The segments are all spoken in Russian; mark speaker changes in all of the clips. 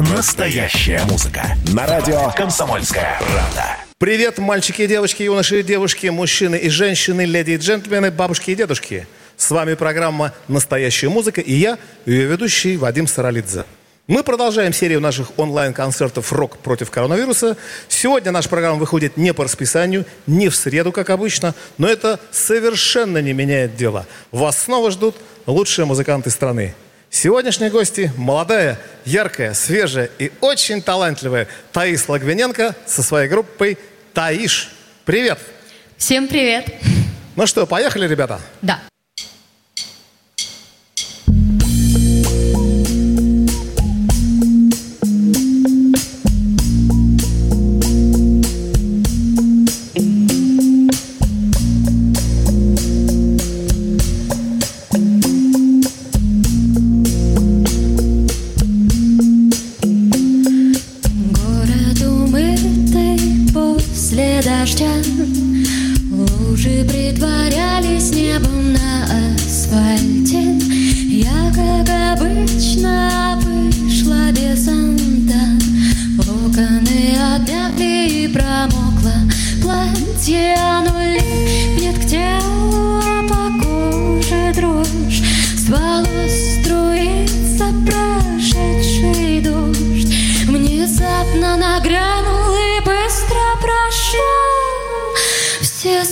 Speaker 1: Настоящая музыка. На радио «Комсомольская правда».
Speaker 2: Привет, мальчики и девочки, юноши и девушки, мужчины и женщины, леди и джентльмены, бабушки и дедушки. С вами программа «Настоящая музыка» и я, ее ведущий Вадим Саралидзе. Мы продолжаем серию наших онлайн-концертов «Рок против коронавируса». Сегодня наша программа выходит не по расписанию, не в среду, как обычно, но это совершенно не меняет дело. Вас снова ждут лучшие музыканты страны. Сегодняшние гости – молодая, яркая, свежая и очень талантливая Таис Лагвиненко со своей группой «Таиш». Привет!
Speaker 3: Всем привет!
Speaker 2: Ну что, поехали, ребята?
Speaker 3: Да.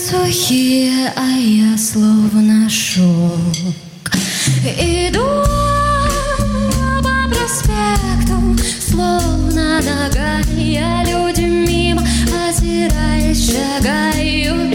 Speaker 4: Сухие, а я словно шок. Иду по проспекту, словно нагая Люди мимо, озираясь, шагают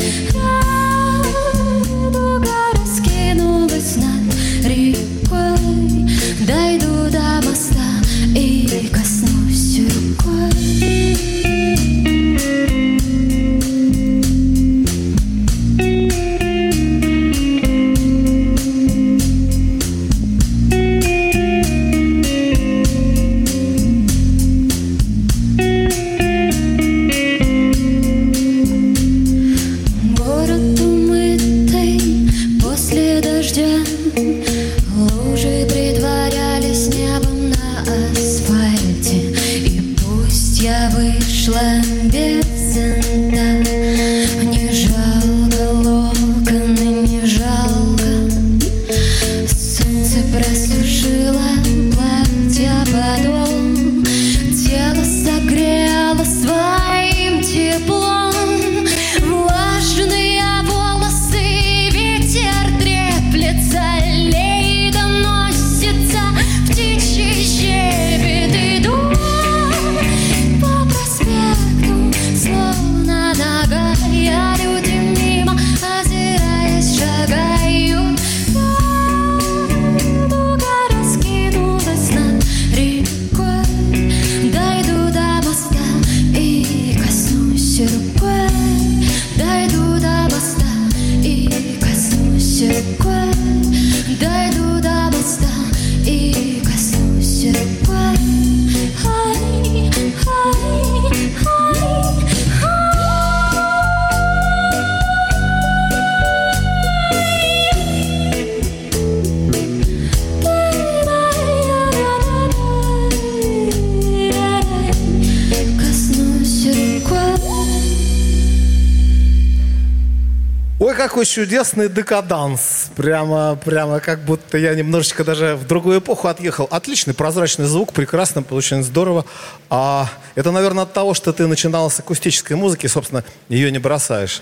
Speaker 2: Ой, какой чудесный декаданс. Прямо, прямо как будто я немножечко даже в другую эпоху отъехал. Отличный прозрачный звук, прекрасно, очень здорово. А это, наверное, от того, что ты начинала с акустической музыки, собственно, ее не бросаешь.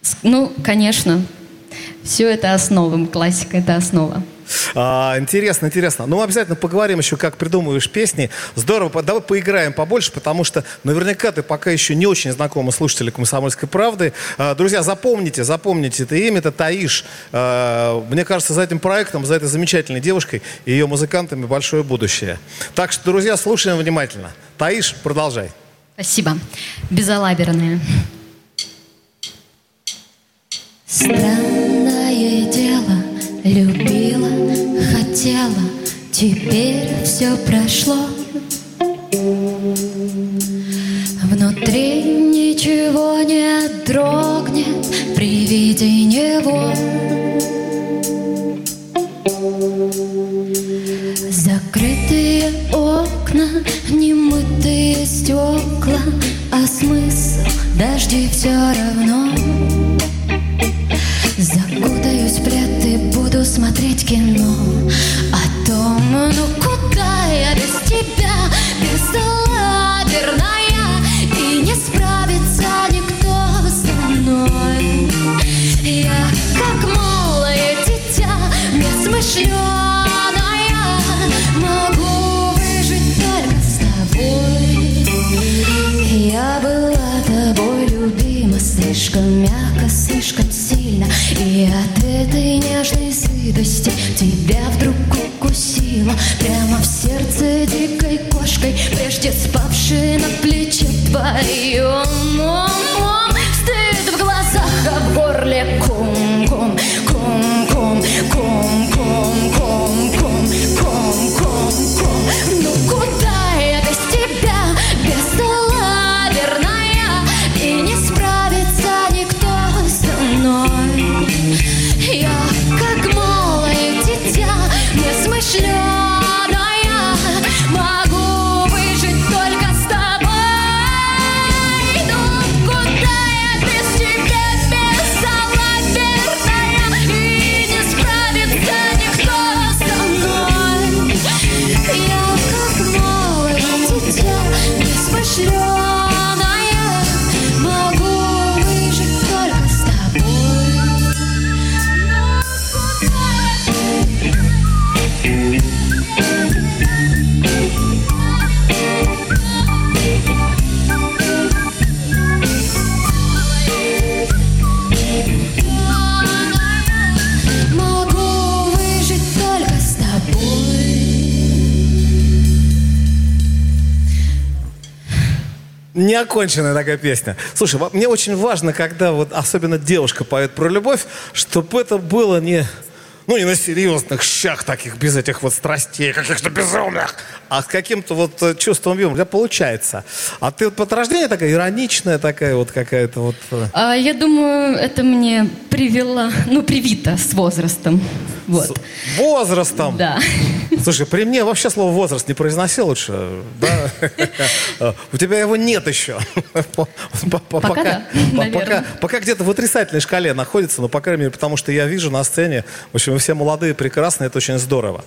Speaker 3: С- Ну, конечно. Все это основа, классика это основа.
Speaker 2: А, интересно, интересно. Ну, обязательно поговорим еще, как придумываешь песни. Здорово, давай поиграем побольше, потому что наверняка ты пока еще не очень знакомы слушатели «Комсомольской правды». А, друзья, запомните, запомните это имя, это Таиш. А, мне кажется, за этим проектом, за этой замечательной девушкой и ее музыкантами большое будущее. Так что, друзья, слушаем внимательно. Таиш, продолжай.
Speaker 3: Спасибо. Безалаберная.
Speaker 4: Странное дело, хотела, теперь все прошло. Внутри ничего не дрогнет при виде него. Закрытые окна, Немытые стекла, а смысл дожди все равно
Speaker 2: Неоконченная такая песня. Слушай, мне очень важно, когда вот особенно девушка поет про любовь, чтобы это было не, ну, не на серьезных щах таких, без этих вот страстей, каких-то безумных, а с каким-то вот э, чувством юмора. У тебя получается. А ты вот от рождения такая ироничная такая вот какая-то вот... э,
Speaker 3: А, я думаю, это мне привело, ну, привито с возрастом. Вот.
Speaker 2: с возрастом.
Speaker 3: Да.
Speaker 2: Слушай, при мне вообще слово возраст не произноси лучше, да? У тебя его нет еще. По- по- по-
Speaker 3: Пока.
Speaker 2: Пока пока где-то в отрицательной шкале находится, но, по крайней мере, потому что я вижу на сцене, в общем, вы все молодые, прекрасные, это очень здорово.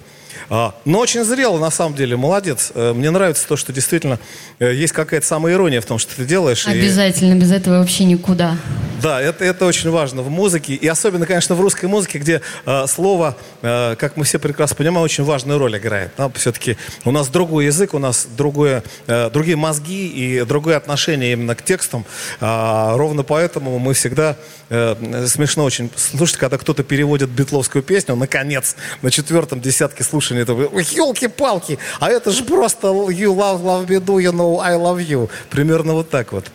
Speaker 2: А, Но очень зрело, на самом деле, молодец. Э, Мне нравится то, что действительно э, есть какая-то самоирония в том, что ты делаешь. и-
Speaker 3: Обязательно, без этого вообще никуда.
Speaker 2: да, это, это очень важно в музыке. И особенно, конечно, в русской музыке, где э, слово, э, как мы все прекрасно понимаем, очень важную роль играет. Да? Все-таки у нас другой язык, у нас другое, э, другие мозги и другое отношение именно к текстам. А, ровно поэтому мы всегда э, смешно очень слушать, когда кто-то переводит битловскую песню, наконец, на четвертом десятке слушания, это вы, елки-палки, а это же просто you love, love me do, you know I love you. Примерно вот так вот.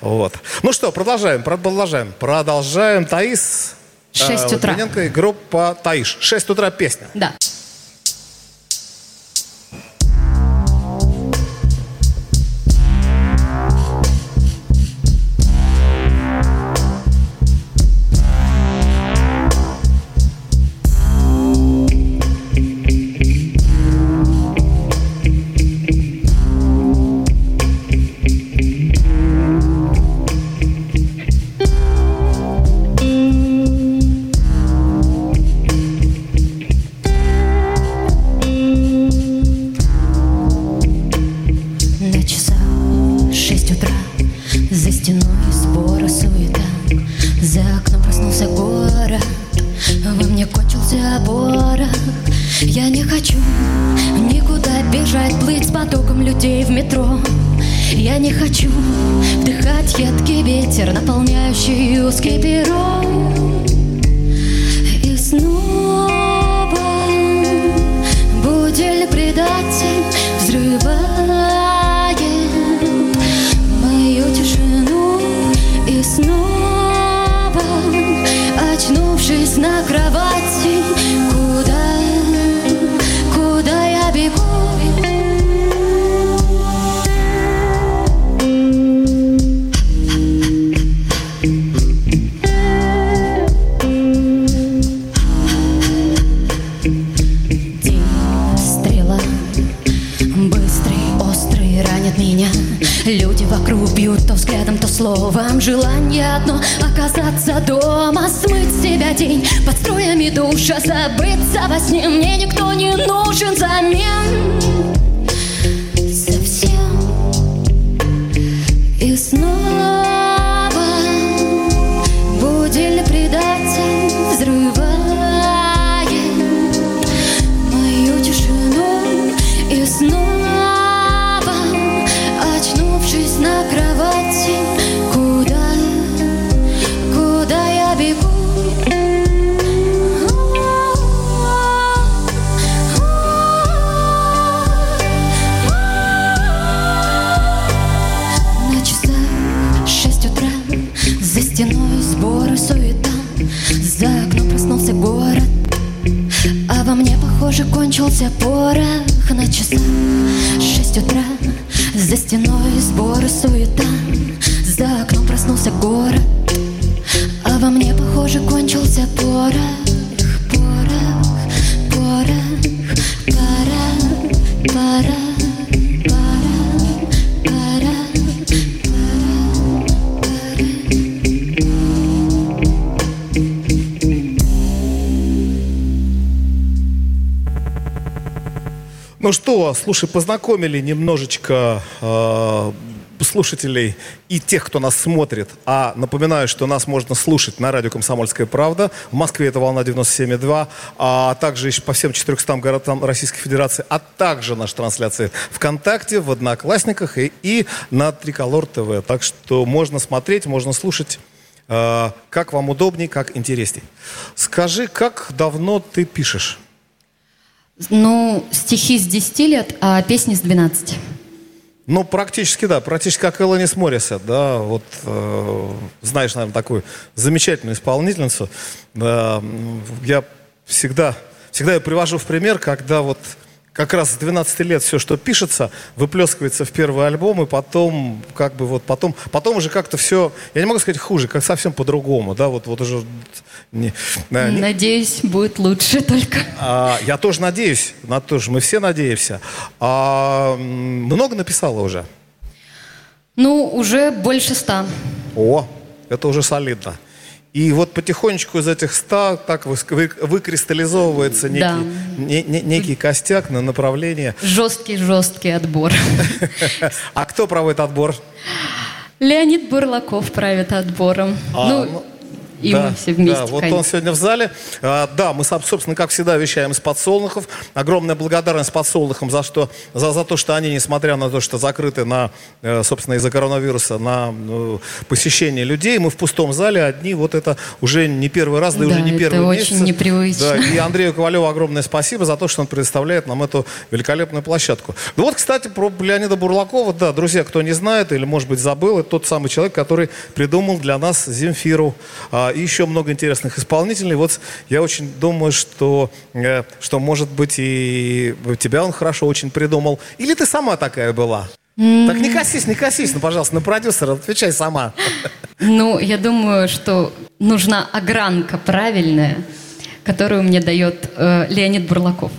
Speaker 2: Вот. Ну что, продолжаем, продолжаем. Продолжаем. Таис.
Speaker 3: Шесть
Speaker 2: э,
Speaker 3: утра.
Speaker 2: И группа Таиш. 6 утра песня.
Speaker 3: Да.
Speaker 4: Ветер Наполняющий узкий перрон. И снова Будильник предатель взрывает мою тишину. И снова, очнувшись на кровати словом Желание одно оказаться дома Смыть себя день. Под струями душа Забыться во сне. Мне никто не нужен взамен. Совсем. И снова Будильник предатель взрывает Мою тишину. И снова похоже, кончился порох На часах. Шесть утра За стеной сборы суета. За окном проснулся город А во мне, похоже, кончился порох. Порох, порох Пора, пора,
Speaker 2: Ну что, слушай, познакомили немножечко э, слушателей и тех, кто нас смотрит. А напоминаю, что нас можно слушать на радио «Комсомольская правда». В Москве это волна 97,2, а также еще по всем 400 городам Российской Федерации, а также наши трансляции ВКонтакте, в Одноклассниках и, и на Триколор ТВ. Так что можно смотреть, можно слушать, э, как вам удобней, как интересней. Скажи, как давно ты пишешь?
Speaker 3: Ну, стихи с 10 лет, а песни с 12.
Speaker 2: Ну, практически, да. Практически как Элонис Морриса, да. Вот, э, знаешь, наверное, такую замечательную исполнительницу. М, я всегда, всегда ее привожу в пример, когда вот как раз с 12 лет все, что пишется, выплескивается в первый альбом, и потом, как бы вот потом, потом уже как-то все, я не могу сказать хуже, как совсем по-другому, да, вот, вот уже не, да, не-
Speaker 3: Надеюсь, будет лучше только.
Speaker 2: а, я тоже надеюсь, на то же, мы все надеемся. А, много написала уже?
Speaker 3: Ну, уже больше ста.
Speaker 2: О, это уже солидно. И вот потихонечку из этих ста так вы- вы- выкристаллизовывается некий,
Speaker 3: Да.
Speaker 2: не- не- некий костяк на направление.
Speaker 3: Жесткий-жесткий отбор.
Speaker 2: А кто проводит отбор?
Speaker 3: Леонид Бурлаков правит отбором.
Speaker 2: А,
Speaker 3: ну,
Speaker 2: ну,
Speaker 3: и
Speaker 2: да,
Speaker 3: мы все вместе.
Speaker 2: Да, вот
Speaker 3: конечно.
Speaker 2: он сегодня в зале. А, да, мы, соб- собственно, как всегда, вещаем из подсолнухов. Огромная благодарность подсолнухам за, что, за, за то, что они, несмотря на то, что закрыты на, э, собственно, из-за коронавируса, на э, посещение людей, мы в пустом зале одни. Вот это уже не первый раз, да, и
Speaker 3: Да,
Speaker 2: уже не
Speaker 3: это
Speaker 2: первый
Speaker 3: очень
Speaker 2: месяц.
Speaker 3: непривычно.
Speaker 2: Да, и Андрею Ковалеву огромное спасибо за то, что он предоставляет нам эту великолепную площадку. Ну вот, кстати, про Леонида Бурлакова, да, друзья, кто не знает или, может быть, забыл, это тот самый человек, который придумал для нас Земфиру а, и еще много интересных исполнителей. Вот я очень думаю, что, э, что может быть, и тебя он хорошо очень придумал. Или ты сама такая была? Так не косись, не косись, ну, пожалуйста, на продюсера, отвечай сама.
Speaker 3: Ну, я думаю, что нужна огранка правильная, которую мне дает э, Леонид Бурлаков.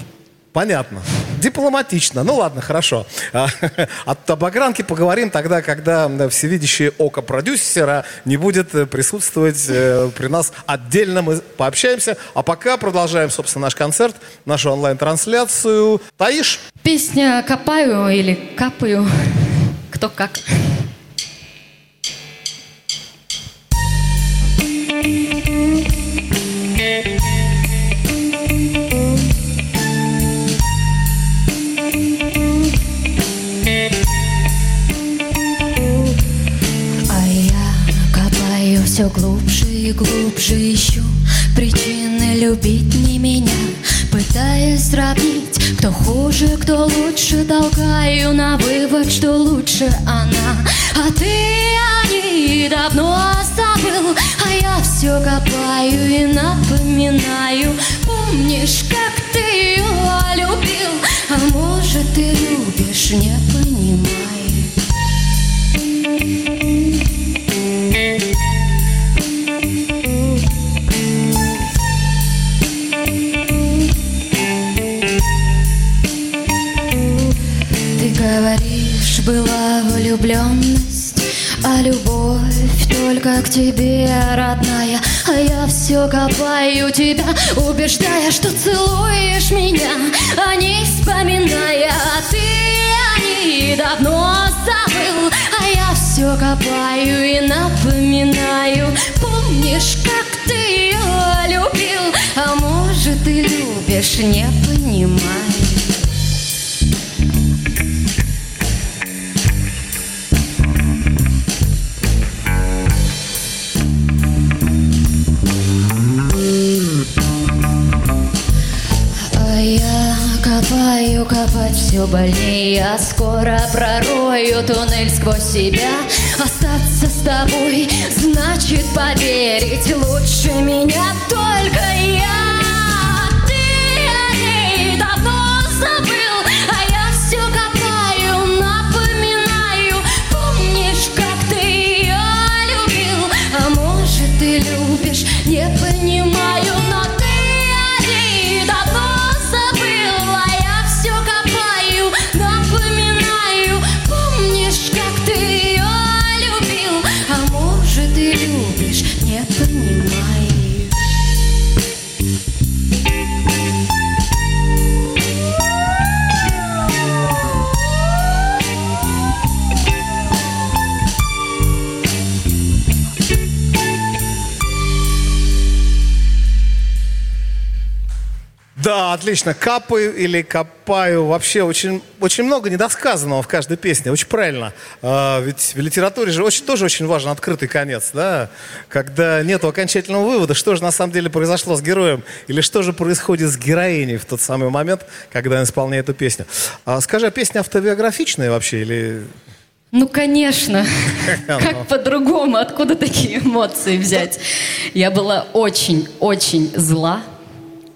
Speaker 2: Понятно. Дипломатично. Ну ладно, хорошо. А, От обогранки поговорим тогда, когда всевидящее око продюсера не будет э, присутствовать э, при нас отдельно. Мы пообщаемся. А пока продолжаем, собственно, наш концерт, нашу онлайн-трансляцию. Таиш?
Speaker 3: Песня «Копаю» или «Капаю», кто как.
Speaker 4: Все глубже и глубже ищу Причины любить не меня Пытаясь сравнить, кто хуже, кто лучше. Толкаю на вывод, что лучше она. А ты о ней давно забыл А я все копаю и напоминаю. Помнишь, как ты ее любил? А может, ты любишь, не понимаю была влюбленность А любовь только к тебе, родная. А я все копаю тебя, убеждая, что целуешь меня А не вспоминая, а ты о ней давно забыл А я все копаю и напоминаю. Помнишь, как ты ее любил? А может, ты любишь, не понимаю копаю, копать все больнее Я скоро пророю туннель сквозь себя. Остаться с тобой значит поверить Лучше меня только я
Speaker 2: Да, отлично. Капаю или копаю. Вообще очень, очень много недосказанного в каждой песне. Очень правильно. А, ведь в литературе же очень, тоже очень важен открытый конец, да? Когда нет окончательного вывода, что же на самом деле произошло с героем, или что же происходит с героиней в тот самый момент, когда он исполняет эту песню. А, скажи, а песня автобиографичная вообще или...
Speaker 3: Ну, конечно. Как по-другому? Откуда такие эмоции взять? Я была очень-очень зла.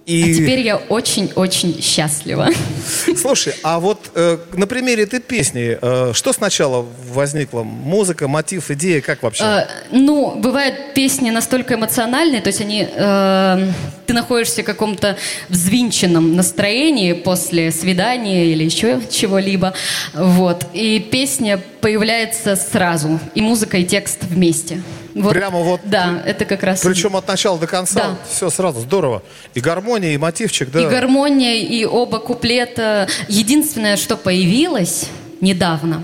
Speaker 2: И...
Speaker 3: А теперь я очень-очень счастлива.
Speaker 2: Слушай, а вот э, на примере этой песни, э, что сначала возникло? Музыка, мотив, идея, как вообще?
Speaker 3: Э, ну, бывают песни настолько эмоциональные, то есть они, э, ты находишься в каком-то взвинченном настроении после свидания или еще чего-либо, вот, и песня появляется сразу, и музыка, и текст вместе. Вот,
Speaker 2: Прямо вот-
Speaker 3: Да, это как раз...
Speaker 2: Причем от начала до конца.
Speaker 3: Да.
Speaker 2: Все сразу, здорово. И гармония, и мотивчик, да.
Speaker 3: И гармония, и оба куплета. Единственное, что появилось недавно,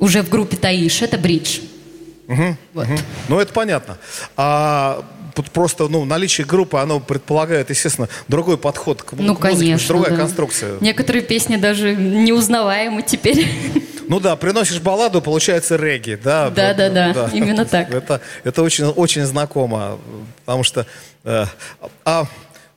Speaker 3: уже в группе Таиш, это бридж. Вот.
Speaker 2: Ну, это понятно. А просто, ну, наличие группы, оно предполагает, естественно, другой подход к,
Speaker 3: Ну,
Speaker 2: к музыке,
Speaker 3: конечно.
Speaker 2: другая
Speaker 3: да.
Speaker 2: конструкция.
Speaker 3: Некоторые песни даже неузнаваемы теперь.
Speaker 2: Ну да, приносишь балладу, получается регги, да?
Speaker 3: Да, да, да, именно так.
Speaker 2: Это, это очень, очень знакомо, потому что... э, а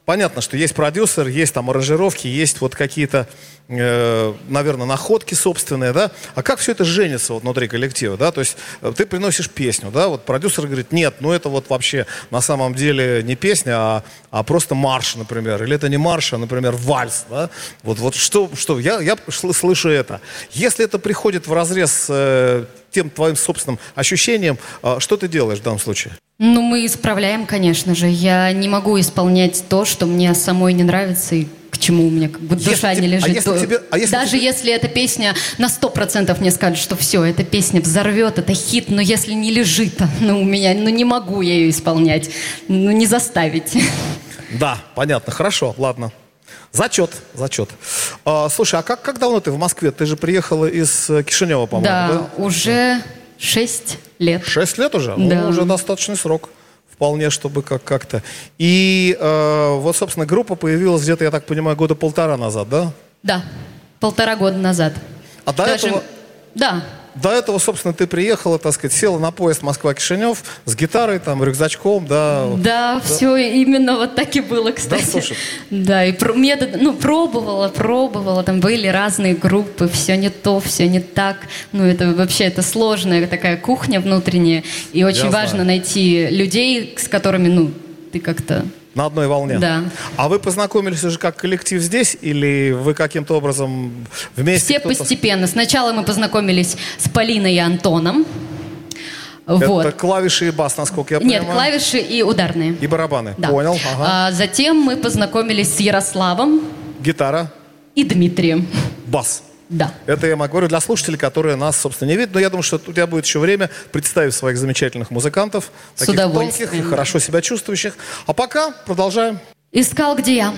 Speaker 2: понятно, что есть продюсер, есть там аранжировки, есть вот какие-то, э, наверное, находки собственные, да? А как все это женится вот внутри коллектива, да? То есть э, ты приносишь песню, да? Вот продюсер говорит, нет, ну это вот вообще на самом деле не песня, а, а просто марш, например. Или это не марш, а, например, вальс, да? Вот, вот что, что я, я слышу это. Если это приходит в разрез э, тем твоим собственным ощущением, э, что ты делаешь в данном случае?
Speaker 3: Ну, мы исправляем, конечно же. Я не могу исполнять то, что мне самой не нравится и к чему у меня как бы
Speaker 2: Если
Speaker 3: душа
Speaker 2: тебе-
Speaker 3: не
Speaker 2: а
Speaker 3: лежит.
Speaker 2: если
Speaker 3: то-
Speaker 2: тебе- а если
Speaker 3: Даже
Speaker 2: тебе-
Speaker 3: если эта песня на сто процентов мне скажет, что все, эта песня взорвет, это хит, но если не лежит, ну, у меня, ну, не могу я ее исполнять. Ну, не заставить.
Speaker 2: Да, понятно, хорошо, ладно. Зачет, зачет. А, слушай, а как, как давно ты в Москве? Ты же приехала из э, Кишинева, по-моему,
Speaker 3: Да,
Speaker 2: да?
Speaker 3: уже шесть лет.
Speaker 2: Шесть лет уже?
Speaker 3: Да.
Speaker 2: Ну, уже достаточный срок. Вполне, чтобы как- как-то. И э, вот, собственно, группа появилась где-то, я так понимаю, года полтора назад, да?
Speaker 3: Да, полтора года назад.
Speaker 2: А до этого-
Speaker 3: Да,
Speaker 2: До этого, собственно, ты приехала, так сказать, села на поезд Москва-Кишинев с гитарой, там, рюкзачком, да.
Speaker 3: Да, все именно вот так и было, кстати.
Speaker 2: слушай.
Speaker 3: Да, и про метод, ну, пробовала, пробовала, там были разные группы, все не то, все не так. Ну, это вообще, это сложная такая кухня внутренняя, и очень
Speaker 2: Я
Speaker 3: важно
Speaker 2: знаю.
Speaker 3: найти людей, с которыми, ну, ты как-то...
Speaker 2: На одной волне.
Speaker 3: Да.
Speaker 2: А вы познакомились уже как коллектив здесь, или вы каким-то образом вместе?
Speaker 3: Все постепенно. Сначала мы познакомились с Полиной и Антоном.
Speaker 2: Это
Speaker 3: Вот.
Speaker 2: клавиши и бас, насколько я
Speaker 3: Нет,
Speaker 2: понимаю.
Speaker 3: клавиши и ударные.
Speaker 2: И барабаны.
Speaker 3: Да.
Speaker 2: Понял, ага.
Speaker 3: А затем мы познакомились с Ярославом
Speaker 2: Гитара,
Speaker 3: и Дмитрием.
Speaker 2: бас.
Speaker 4: Да.
Speaker 2: Это я могу говорю для слушателей, которые нас, собственно, не видят. Но я думаю, что у тебя будет еще время представить своих замечательных музыкантов.
Speaker 4: С
Speaker 2: таких тонких и хорошо себя чувствующих. А пока продолжаем.
Speaker 4: Искал, где я.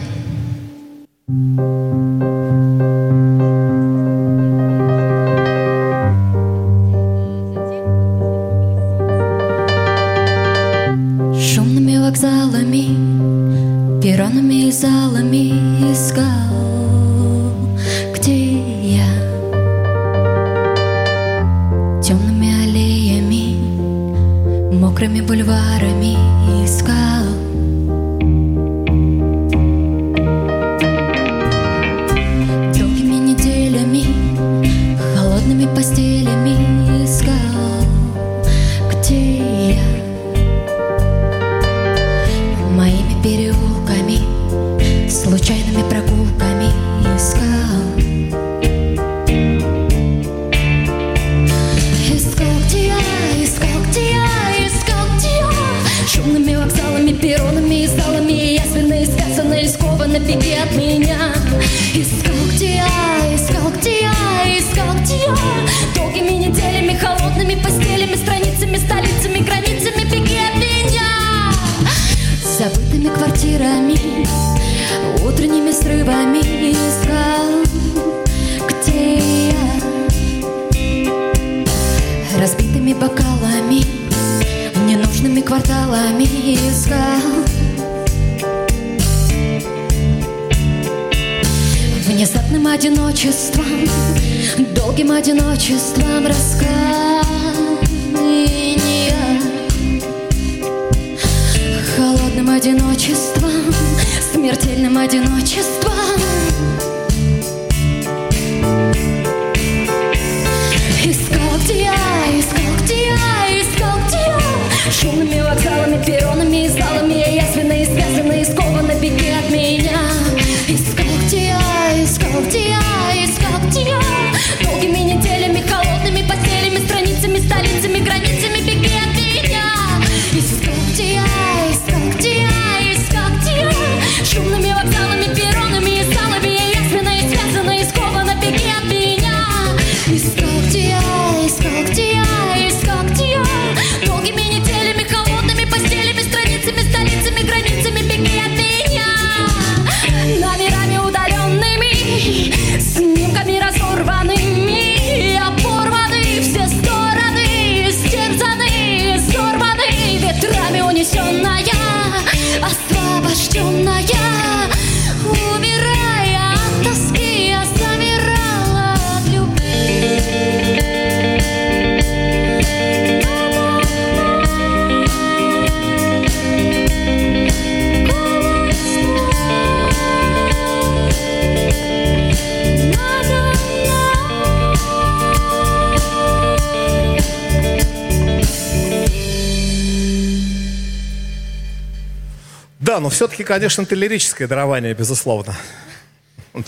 Speaker 2: Да, но все-таки, конечно, это лирическое дарование, безусловно.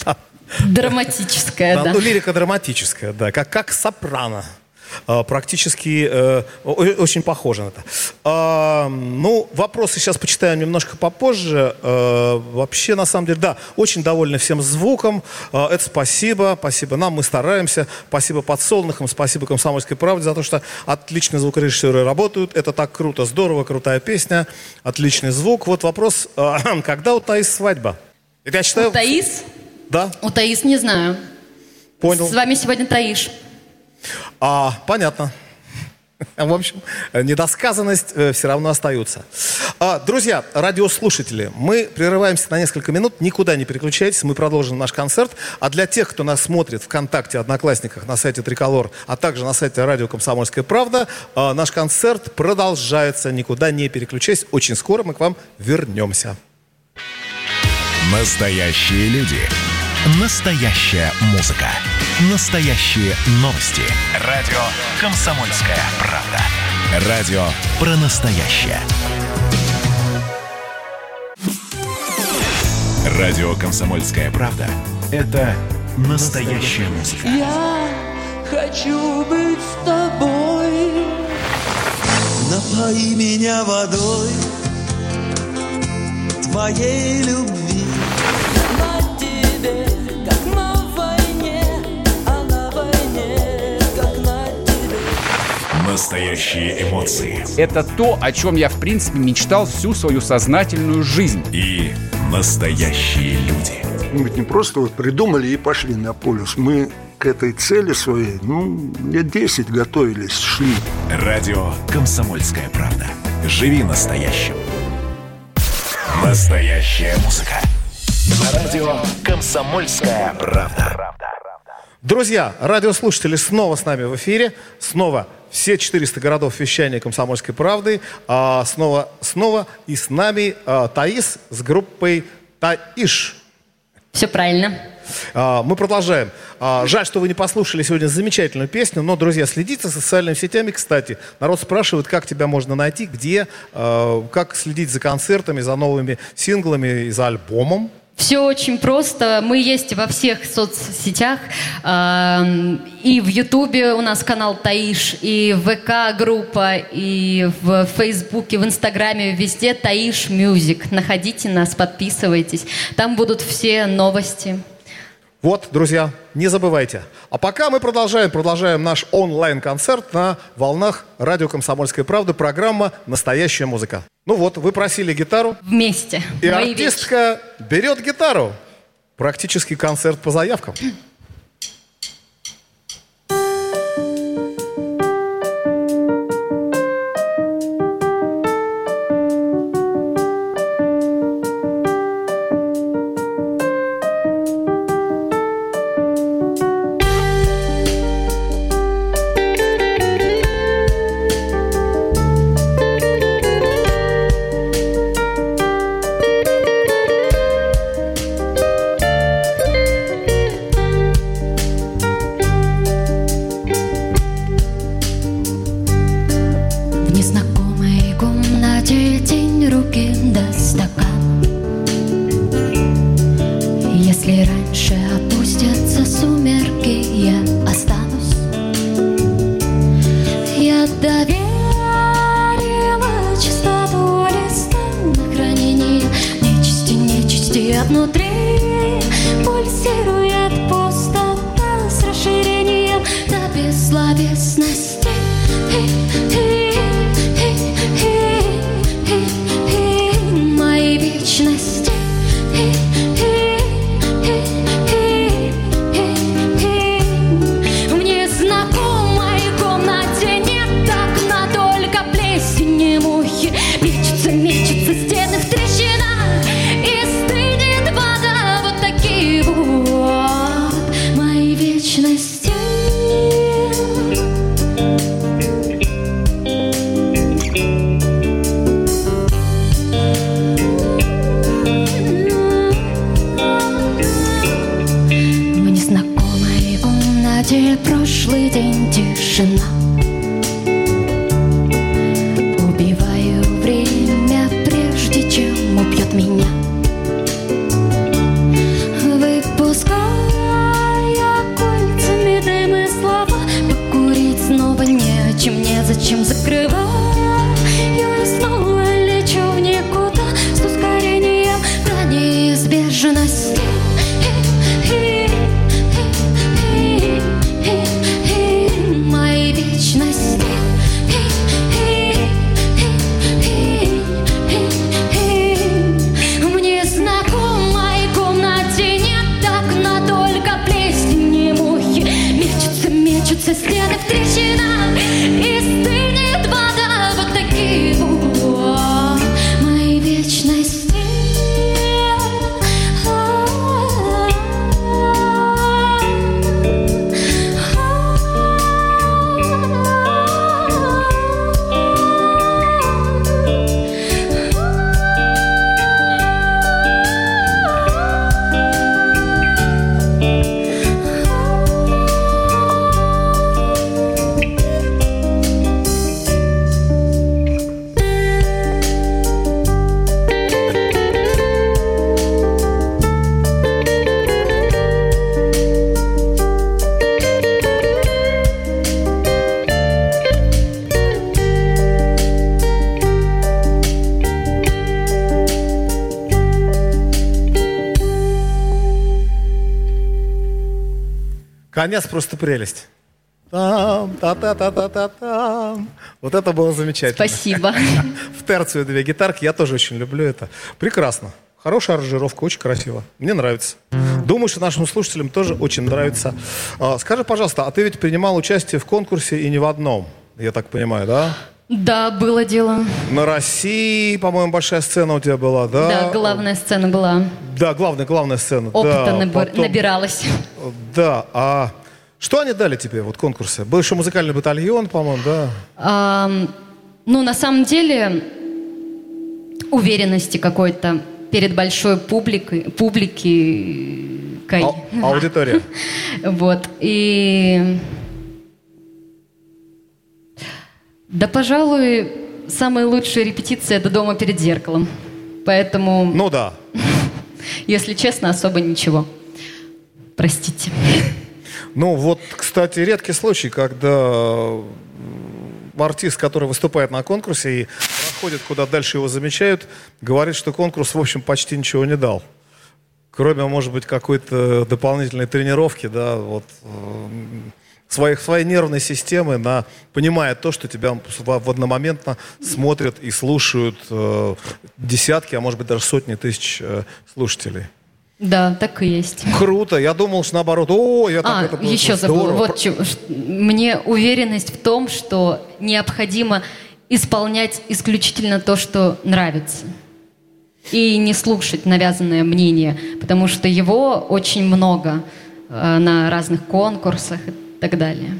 Speaker 2: Да.
Speaker 4: Драматическая,
Speaker 2: Да,
Speaker 4: да.
Speaker 2: Ну, лирика драматическая, да, как, как сопрано. А, Практически э, очень похоже на это. А, ну, вопросы сейчас почитаем немножко попозже. Э, вообще, на самом деле, да, очень довольны всем звуком. А, это спасибо, спасибо нам, мы стараемся. Спасибо подсолнухам, спасибо «Комсомольской правде» за то, что отличные звукорежиссеры работают. Это так круто, здорово, крутая песня, отличный звук. Вот вопрос, а, когда у Таис свадьба? Я считаю,
Speaker 4: У Таис?
Speaker 2: да,
Speaker 4: У Таис не знаю.
Speaker 2: понял.
Speaker 4: С вами сегодня Таиш.
Speaker 2: А, понятно. В общем, э, недосказанность все равно остается. А, друзья, радиослушатели, мы прерываемся на несколько минут. Никуда не переключайтесь, мы продолжим наш концерт. А для тех, кто нас смотрит ВКонтакте, Одноклассниках, на сайте Триколор, а также на сайте радио «Комсомольская правда», а, наш концерт продолжается. Никуда не переключайтесь. Очень скоро мы к вам вернемся.
Speaker 1: Настоящие люди. Настоящая музыка. Настоящие новости. Радио «Комсомольская правда». Радио про настоящее. Радио «Комсомольская правда» — это настоящая музыка.
Speaker 5: Я хочу быть с тобой. Напои меня водой твоей любви.
Speaker 1: Настоящие эмоции.
Speaker 6: Это то, о чем я, в принципе, мечтал всю свою сознательную жизнь.
Speaker 1: И настоящие люди.
Speaker 7: Мы ведь не просто вот придумали и пошли на полюс. Мы к этой цели своей, ну, лет 10 готовились, шли.
Speaker 1: Радио «Комсомольская правда». Живи настоящим. Настоящая музыка. На радио «Комсомольская правда».
Speaker 4: Друзья, радиослушатели снова с нами в эфире. Снова все 400 городов вещания «Комсомольской правды». А, снова, снова и с нами а, Таис с группой Таиш.
Speaker 2: Все правильно.
Speaker 4: А, мы продолжаем. А, жаль, что вы не послушали сегодня замечательную песню, но, друзья, следите за социальными сетями, кстати. Народ спрашивает, как тебя можно найти, где, а, как следить за концертами, за новыми синглами и за альбомом.
Speaker 2: Все очень просто. Мы есть во всех соцсетях. эм, И в Ютубе у нас канал Таиш, и ВК-группа, и в Фейсбуке, в Инстаграме, везде Таиш Мюзик. Находите нас, подписывайтесь. Там будут все новости.
Speaker 4: Вот, друзья, не забывайте. А пока мы продолжаем, продолжаем наш онлайн-концерт на волнах радио «Комсомольская правда», программа «Настоящая музыка». Ну вот, вы просили гитару,
Speaker 2: Вместе.
Speaker 4: и
Speaker 2: Мои вещи.
Speaker 4: артистка берет гитару. Практически концерт по заявкам. Конец просто прелесть.
Speaker 2: Там, та-та-та-та-та-там. Вот это было замечательно.
Speaker 4: Спасибо.
Speaker 2: В терцию две гитарки. Я тоже очень люблю это. Прекрасно. Хорошая аранжировка, очень красиво. Мне нравится. Думаю, что нашим слушателям тоже очень нравится. А, скажи, пожалуйста, а ты ведь принимал участие в конкурсе и не в одном, я так понимаю, да?
Speaker 4: Да, было дело.
Speaker 2: На России, по-моему, большая сцена у тебя была, да?
Speaker 4: Да, главная сцена была.
Speaker 2: Да, главная, главная сцена.
Speaker 4: Опыта
Speaker 2: да,
Speaker 4: набор-
Speaker 2: потом-
Speaker 4: набиралась.
Speaker 2: Да, а что они дали тебе, вот конкурсы? Был еще музыкальный батальон, по-моему, да?
Speaker 4: Ам, ну, на самом деле, уверенности какой-то перед большой публикой, публикой.
Speaker 2: А- аудитория.
Speaker 4: Вот. И... Да, пожалуй, самая лучшая репетиция – это дома перед зеркалом. Поэтому,
Speaker 2: Ну да.
Speaker 4: если честно, особо ничего. Простите.
Speaker 2: Ну вот, кстати, редкий случай, когда артист, который выступает на конкурсе и проходит куда дальше его замечают, говорит, что конкурс, в общем, почти ничего не дал. Кроме, может быть, какой-то дополнительной тренировки, да, вот, эм, своих, своей нервной системы, на, понимая то, что тебя в, одномоментно смотрят и слушают э, десятки, а может быть даже сотни тысяч э, слушателей.
Speaker 4: Да, так и есть.
Speaker 2: Круто, я думал, что наоборот, о, я так
Speaker 4: А,
Speaker 2: это было
Speaker 4: еще
Speaker 2: здорово.
Speaker 4: забыла. Вот чё- ш- мне уверенность в том, что необходимо исполнять исключительно то, что нравится. И не слушать навязанное мнение, потому что его очень много э, на разных конкурсах и так далее.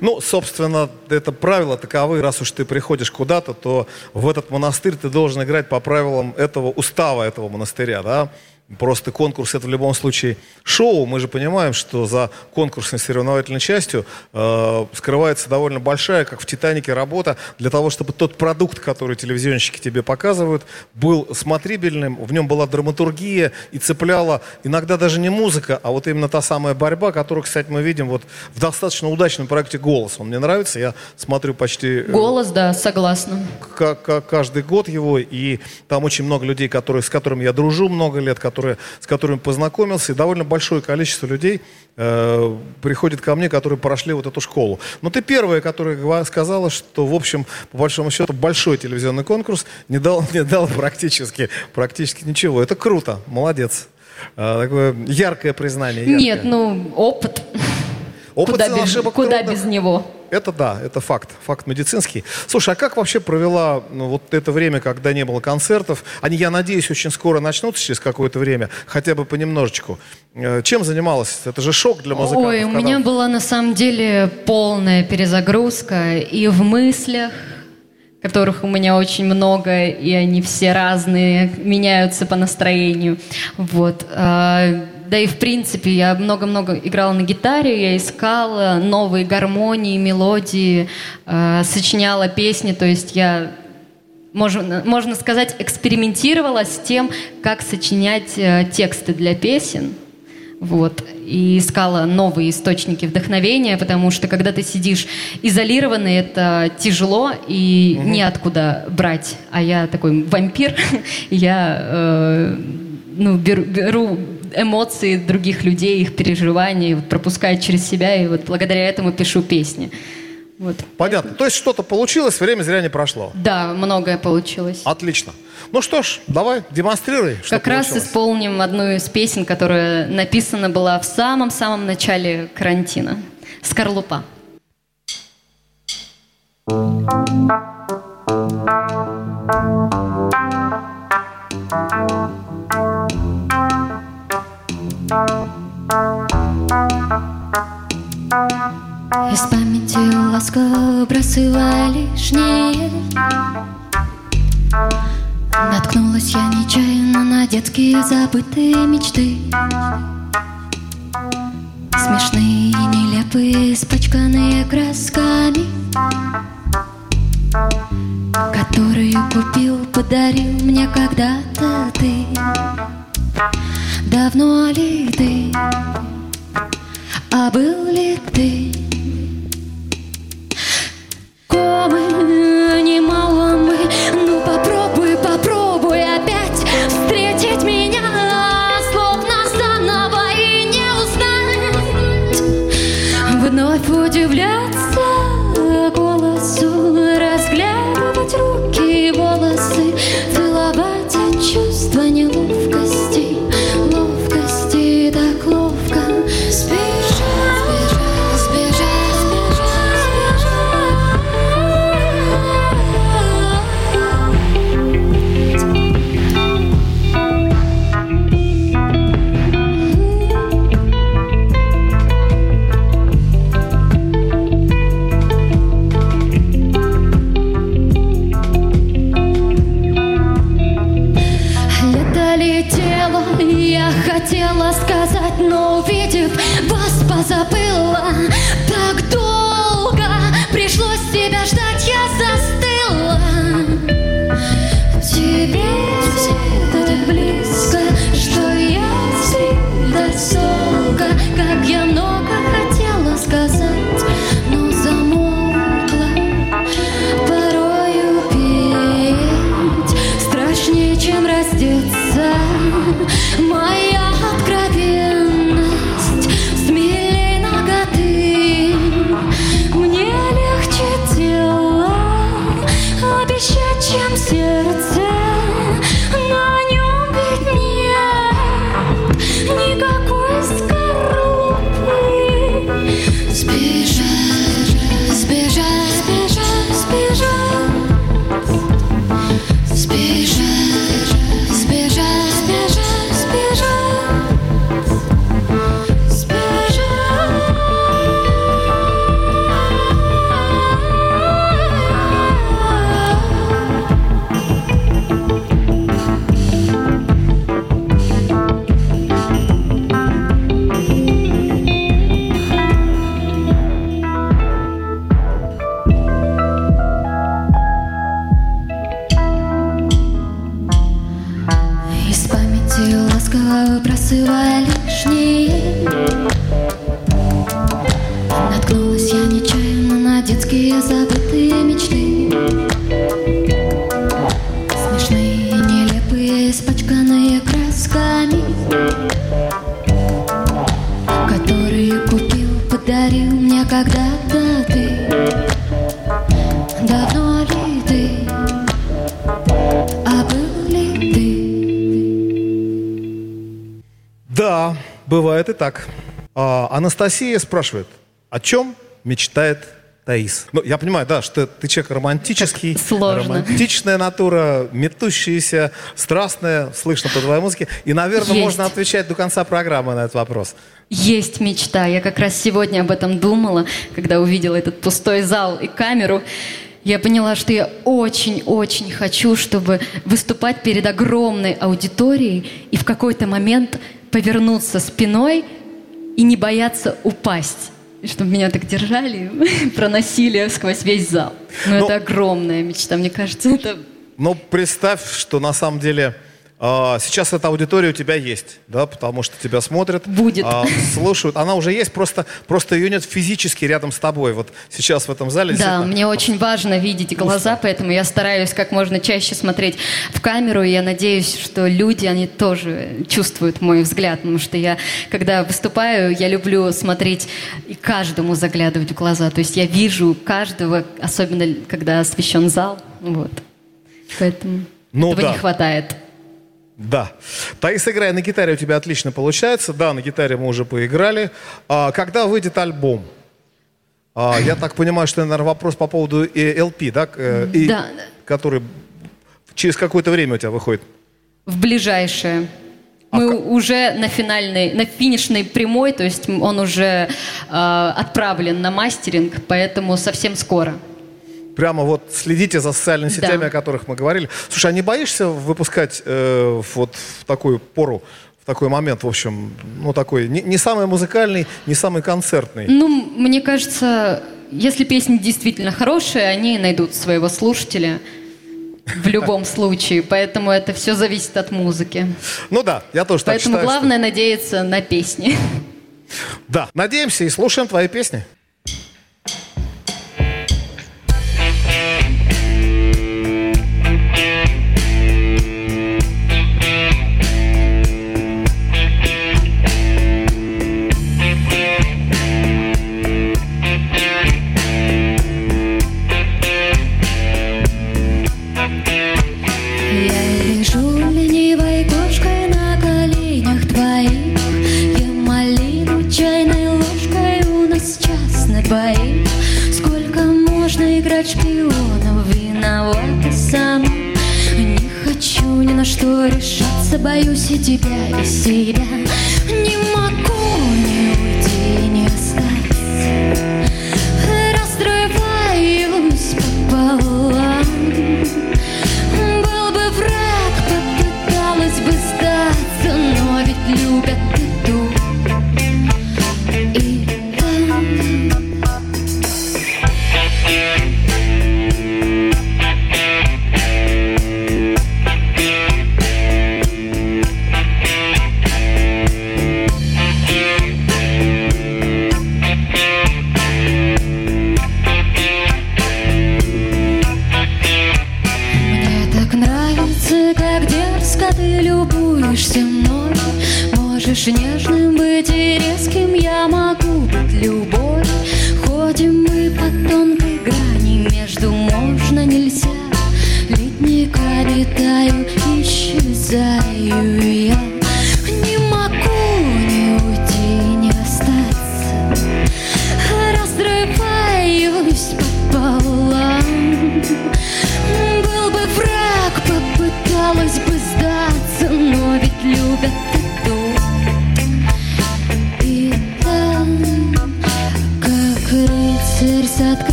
Speaker 2: Ну, собственно, это правила таковы. Раз уж ты приходишь куда-то, то в этот монастырь ты должен играть по правилам этого устава этого монастыря, да? Просто конкурс это в любом случае шоу. Мы же понимаем, что за конкурсной соревновательной частью э, скрывается довольно большая, как в «Титанике», работа для того, чтобы тот продукт, который телевизионщики тебе показывают, был смотрибельным, в нем была драматургия и цепляла иногда даже не музыка, а вот именно та самая борьба, которую, кстати, мы видим вот в достаточно удачном проекте «Голос». Он мне нравится, я смотрю почти... э,
Speaker 4: Голос, да, согласна.
Speaker 2: ка- ка- каждый год его, и там очень много людей, которые, с которыми я дружу много лет, которые, с которыми познакомился, и довольно большое количество людей э, приходит ко мне, которые прошли вот эту школу. Но ты первая, которая сказала, что, в общем, по большому счету, большой телевизионный конкурс не дал, не дал практически, практически ничего. Это круто, молодец. Э, такое яркое признание. яркое.
Speaker 4: Нет, ну, опыт.
Speaker 2: Опыт
Speaker 4: куда без,
Speaker 2: ошибок
Speaker 4: куда
Speaker 2: трудных.
Speaker 4: без него?
Speaker 2: Это да, это факт, факт медицинский. Слушай, а как вообще провела ну, вот это время, когда не было концертов? Они, я надеюсь, очень скоро начнутся через какое-то время, хотя бы понемножечку. Э, Чем занималась? Это же шок для музыкантов.
Speaker 4: Ой, у
Speaker 2: когда-
Speaker 4: меня была на самом деле полная перезагрузка и в мыслях, которых у меня очень много, и они все разные, меняются по настроению. Вот. Да и в принципе я много-много играла на гитаре, я искала новые гармонии, мелодии, а, сочиняла песни, то есть я можно, можно сказать, экспериментировала с тем, как сочинять э, тексты для песен. Вот. И искала новые источники вдохновения, потому что когда ты сидишь изолированный, это тяжело и неоткуда брать. А я такой вампир, я э, ну, беру, беру эмоции других людей, их переживания, вот пропускаю через себя, и вот благодаря этому пишу песни. Вот.
Speaker 2: Понятно. То есть что-то получилось, время зря не прошло.
Speaker 4: Да, многое получилось.
Speaker 2: Отлично. Ну что ж, давай, демонстрируй, что
Speaker 4: Как раз
Speaker 2: получилось.
Speaker 4: исполним одну из песен, которая написана была в самом-самом начале карантина. «Скорлупа».
Speaker 8: Из памяти ласково бросила лишнее Наткнулась я нечаянно на детские забытые мечты. Смешные нелепые, испачканные красками Которые купил, подарил мне когда-то ты Давно ли ты, а был ли ты? Комы, немало мы, ну попробуй, попробуй опять встретить меня, словно заново и не узнать, вновь удивляться
Speaker 9: когда-то ты Давно ли ты, а был ли ты?
Speaker 2: Да, бывает и так. А, Анастасия спрашивает, о чем мечтает Таис? Ну, я понимаю, да, что ты человек романтический.
Speaker 4: Сложно.
Speaker 2: Романтичная натура, метущаяся, страстная, слышно по твоей музыке. И, наверное,
Speaker 4: Есть.
Speaker 2: можно отвечать до конца программы на этот вопрос.
Speaker 4: Есть мечта. Я как раз сегодня об этом думала, когда увидела этот пустой зал и камеру. Я поняла, что я очень-очень хочу, чтобы выступать перед огромной аудиторией и в какой-то момент повернуться спиной и не бояться упасть. И чтобы меня так держали, проносили сквозь весь зал. Но
Speaker 2: Ну-
Speaker 4: это огромная мечта, мне кажется, это
Speaker 2: Но представь, что на самом деле а, сейчас эта аудитория у тебя есть, да, потому что тебя смотрят,
Speaker 4: Будет.
Speaker 2: а, слушают. Она уже есть, просто, просто ее нет физически рядом с тобой. Вот сейчас в этом зале.
Speaker 4: Да, мне очень важно видеть глаза, поэтому я стараюсь как можно чаще смотреть в камеру, и я надеюсь, что люди, они тоже чувствуют мой взгляд, потому что я, когда выступаю, я люблю смотреть и каждому заглядывать в глаза, то есть я вижу каждого, особенно когда освещен зал, вот. Поэтому
Speaker 2: Ну
Speaker 4: этого
Speaker 2: да.
Speaker 4: не хватает.
Speaker 2: Да. Таис, играя на гитаре, у тебя отлично получается. Да, на гитаре мы уже поиграли. А, когда выйдет альбом? А, я так понимаю, что, наверное, вопрос по поводу э, LP, да? Э, и-
Speaker 4: Да.
Speaker 2: Который через какое-то время у тебя выходит.
Speaker 4: В ближайшее. Мы уже на финальной, на финишной прямой, то есть он уже э, отправлен на мастеринг, поэтому совсем скоро.
Speaker 2: Прямо вот следите за социальными
Speaker 4: Да.
Speaker 2: сетями, о которых мы говорили. Слушай, а не боишься выпускать э, вот в такую пору, в такой момент, в общем, ну такой, не, не самый музыкальный, не самый концертный?
Speaker 4: Ну, мне кажется, если песни действительно хорошие, они найдут своего слушателя в любом случае. Поэтому это все зависит от музыки.
Speaker 2: Ну да, я тоже так
Speaker 4: Поэтому
Speaker 2: считаю. что-
Speaker 4: главное надеяться на песни.
Speaker 2: Да, надеемся и слушаем твои песни.
Speaker 9: Что решаться Боюсь и тебя, и себя. Не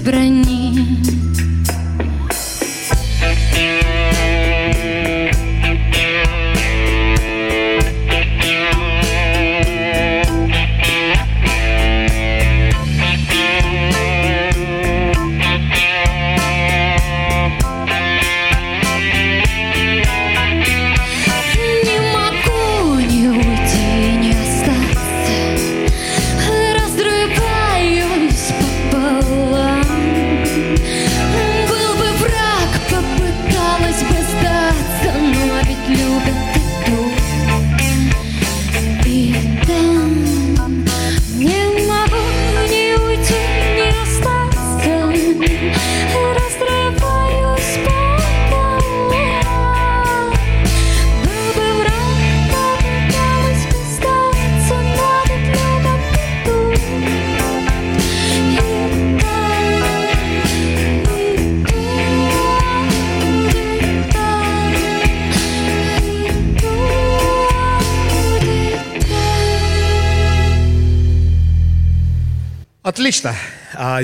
Speaker 4: брони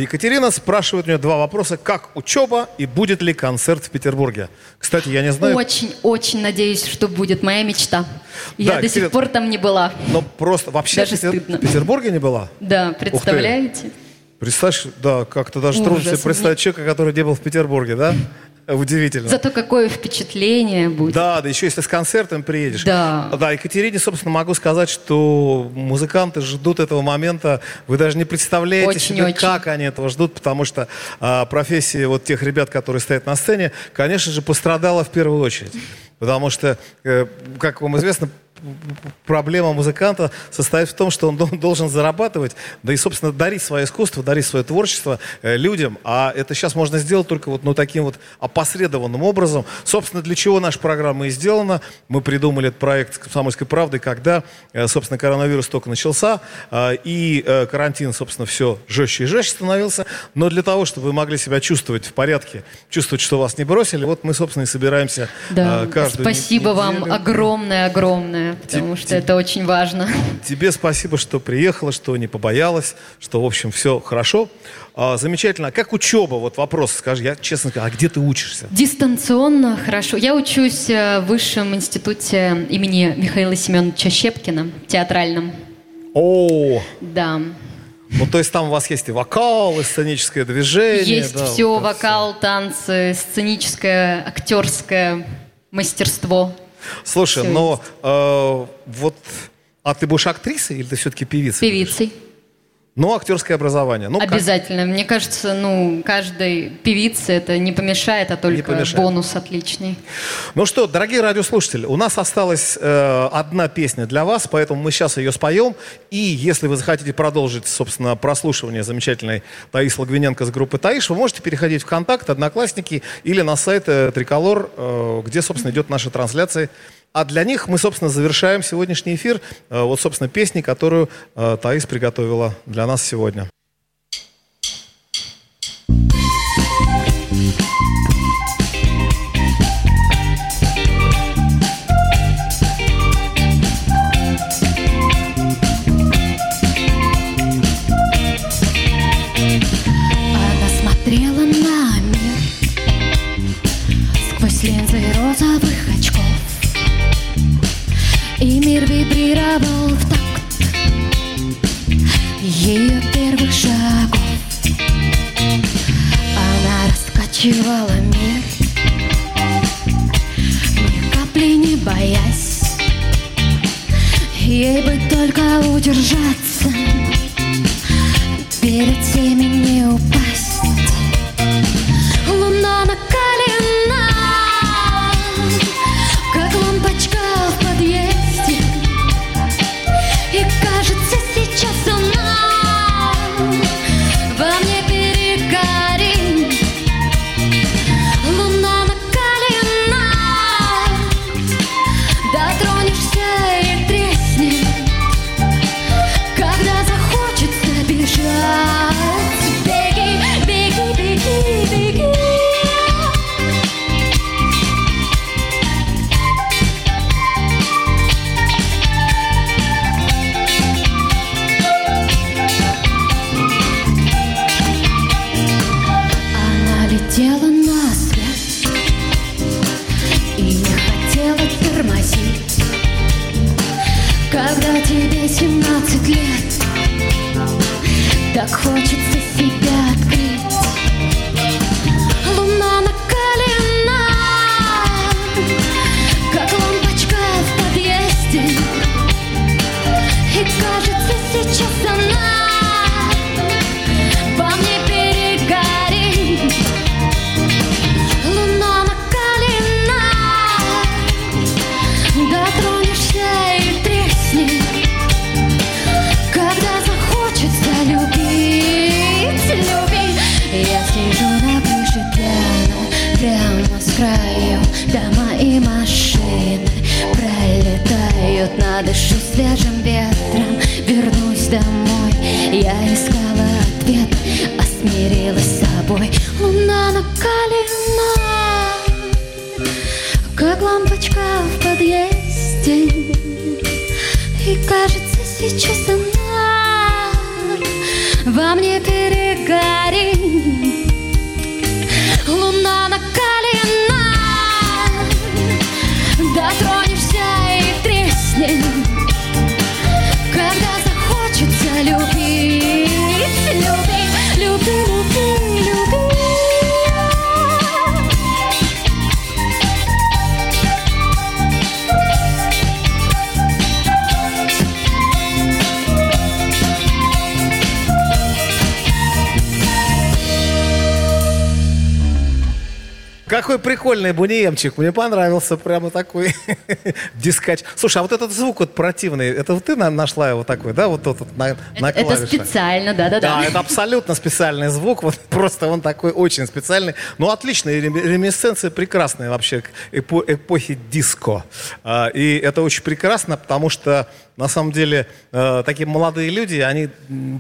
Speaker 2: Екатерина спрашивает у нее два вопроса. Как учеба и будет ли концерт в Петербурге? Кстати, я не знаю,
Speaker 3: Очень-очень надеюсь, что будет моя мечта. Я
Speaker 2: Да,
Speaker 3: до
Speaker 2: Екатерина-
Speaker 3: сих пор там не была.
Speaker 2: но просто вообще
Speaker 3: Даже
Speaker 2: в Петер-
Speaker 3: стыдно.
Speaker 2: Петербурге не была?
Speaker 3: Да, представляете?
Speaker 2: Представь, да, как-то даже трудно
Speaker 3: Ужас.
Speaker 2: себе представить человека, который не был в Петербурге, да? Удивительно.
Speaker 3: Зато какое впечатление будет.
Speaker 2: Да, да еще если с концертом приедешь.
Speaker 3: Да.
Speaker 2: Да, Екатерине, собственно, могу сказать, что музыканты ждут этого момента. Вы даже не представляете
Speaker 3: Очень,
Speaker 2: себе,
Speaker 3: очень.
Speaker 2: как они этого ждут, потому что а, профессия вот тех ребят, которые стоят на сцене, конечно же, пострадала в первую очередь. Потому что, э, как вам известно, проблема музыканта состоит в том, что он дол- должен зарабатывать, да и, собственно, дарить свое искусство, дарить свое творчество э, людям. А это сейчас можно сделать только вот ну, таким вот опосредованным образом. Собственно, для чего наша программа и сделана. Мы придумали этот проект «Комсомольской правды», когда, э, собственно, коронавирус только начался, э, и карантин, собственно, все жестче и жестче становился. Но для того, чтобы вы могли себя чувствовать в порядке, чувствовать, что вас не бросили, вот мы, собственно, и собираемся
Speaker 3: Да,
Speaker 2: каждую
Speaker 3: спасибо
Speaker 2: не-
Speaker 3: вам
Speaker 2: неделю.
Speaker 3: Огромное-огромное, потому что это очень важно.
Speaker 2: Тебе спасибо, что приехала, что не побоялась, что, в общем, все хорошо. А, замечательно. А как учеба? Вот вопрос, скажи, я честно скажу, а где ты учишься?
Speaker 3: Дистанционно хорошо. Я учусь э, в высшем институте имени Михаила Семеновича Щепкина, театральном.
Speaker 2: О,
Speaker 3: Да.
Speaker 2: ну то есть там у вас есть и вокал, и сценическое движение.
Speaker 3: Есть
Speaker 2: да,
Speaker 3: все,
Speaker 2: вот
Speaker 3: вокал, танцы, сценическое, актерское мастерство.
Speaker 2: Слушай,
Speaker 3: всё
Speaker 2: но э, вот, а ты будешь актрисой или ты все-таки певицей?
Speaker 3: Певицей.
Speaker 2: Ну, актерское образование. Ну, как-
Speaker 3: Обязательно. Мне кажется, ну, каждой певице это не помешает, а только
Speaker 2: помешает.
Speaker 3: бонус отличный.
Speaker 2: Ну что, дорогие радиослушатели, у нас осталась э, одна песня для вас, поэтому мы сейчас ее споем. И если вы захотите продолжить, собственно, прослушивание замечательной Таис Логвиненко с группы Таиш, вы можете переходить в контакт, Одноклассники или на сайт э, Триколор, э, где, собственно, идет наша трансляция. А для них мы, собственно, завершаем сегодняшний эфир. э, вот, собственно, песни, которую э, Таис приготовила для нас сегодня.
Speaker 4: завоевала мир Ни капли не боясь. Ей бы только удержаться. Перед всеми не упасть. Мне перегорит Луна накалена
Speaker 2: Какой прикольный буниемчик. Мне понравился прямо такой дискач. Слушай, а вот этот звук вот противный, это вот ты на- нашла его такой, да, вот тут вот на, на
Speaker 3: Это
Speaker 2: клавишах?
Speaker 3: специально, да-да-да.
Speaker 2: Да, это абсолютно специальный звук, вот просто он такой очень специальный. Ну, отличный, рем- реминесценция прекрасная вообще эпо- эпохи диско. А, И это очень прекрасно, потому что на самом деле э, такие молодые люди, они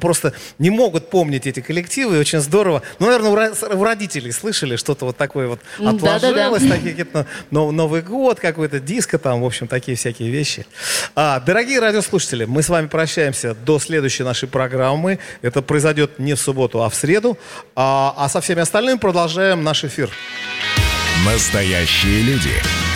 Speaker 2: просто не могут помнить эти коллективы, и очень здорово. Ну, наверное, у у родителей слышали что-то вот такое вот
Speaker 3: М, да-да-да.
Speaker 2: отложилось, такие какие-то но- Новый год какой-то, диско там, в общем, такие всякие вещи. А, дорогие радиослушатели, мы с вами прощаемся до следующей нашей программы. Это произойдет не в субботу, а в среду. А, а со всеми остальными продолжаем наш эфир.
Speaker 1: Настоящие люди.